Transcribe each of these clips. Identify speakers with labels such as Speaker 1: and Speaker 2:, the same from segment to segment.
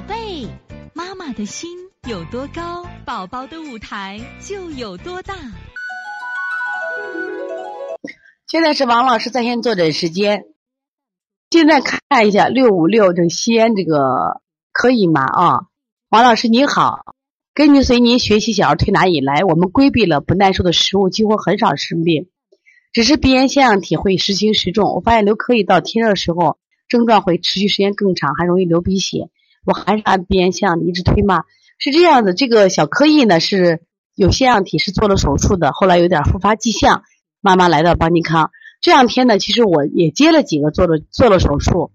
Speaker 1: 宝贝，妈妈的心有多高，宝宝的舞台就有多大。
Speaker 2: 现在是王老师在线坐诊时间。现在看一下六五六这西安这个可以吗？啊，王老师您好，根据随您学习小儿推拿以来，我们规避了不耐受的食物，几乎很少生病，只是鼻炎腺样体会时轻时重。我发现刘可以到天热时候症状会持续时间更长，还容易流鼻血。我还是按鼻炎腺样体一直推吗？是这样的，这个小柯毅呢是有腺样体，是做了手术的，后来有点复发迹象，妈妈来到邦尼康。这两天呢，其实我也接了几个做了做了手术，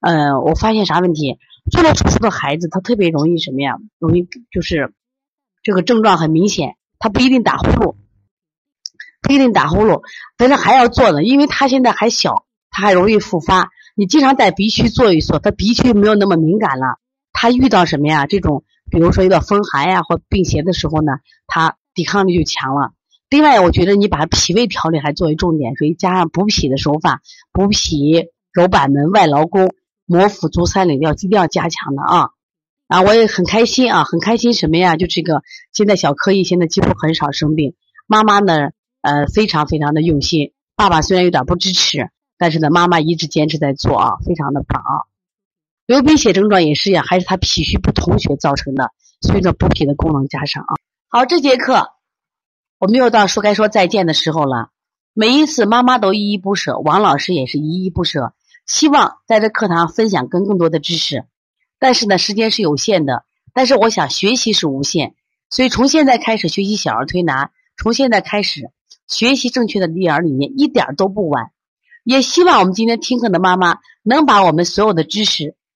Speaker 2: 呃，我发现啥问题？做了手术的孩子他特别容易什么呀？容易就是这个症状很明显，他不一定打呼噜，不一定打呼噜，但是还要做的，因为他现在还小，他还容易复发。你经常在鼻区做一做，他鼻区没有那么敏感了，他遇到什么呀？这种比如说遇到风寒呀或病邪的时候呢，他抵抗力就强了。另外，我觉得你把脾胃调理还作为重点，所以加上补脾的手法，补脾、揉板门、外劳宫、摩腹足三里要一定要加强的啊！啊，我也很开心啊，很开心什么呀？就这个现在小柯毅现在几乎很少生病，妈妈呢，呃，非常非常的用心。爸爸虽然有点不支持，但是呢，妈妈一直坚持在做啊，非常的棒啊！流鼻血症状也是呀，还是他脾虚不统血造成的，所以说补脾的功能加上啊。好，这节课。我们又到说该说再见的时候了。每一次妈妈都依依不舍，王老师也是依依不舍。希望在这课堂分享更更多的知识，但是呢，时间是有限的。但是我想学习是无限，所以从现在开始学习小儿推拿，从现在开始学习正确的育儿理念，一点都不晚。也希望我们今天听课的妈妈能把我们所有的知识，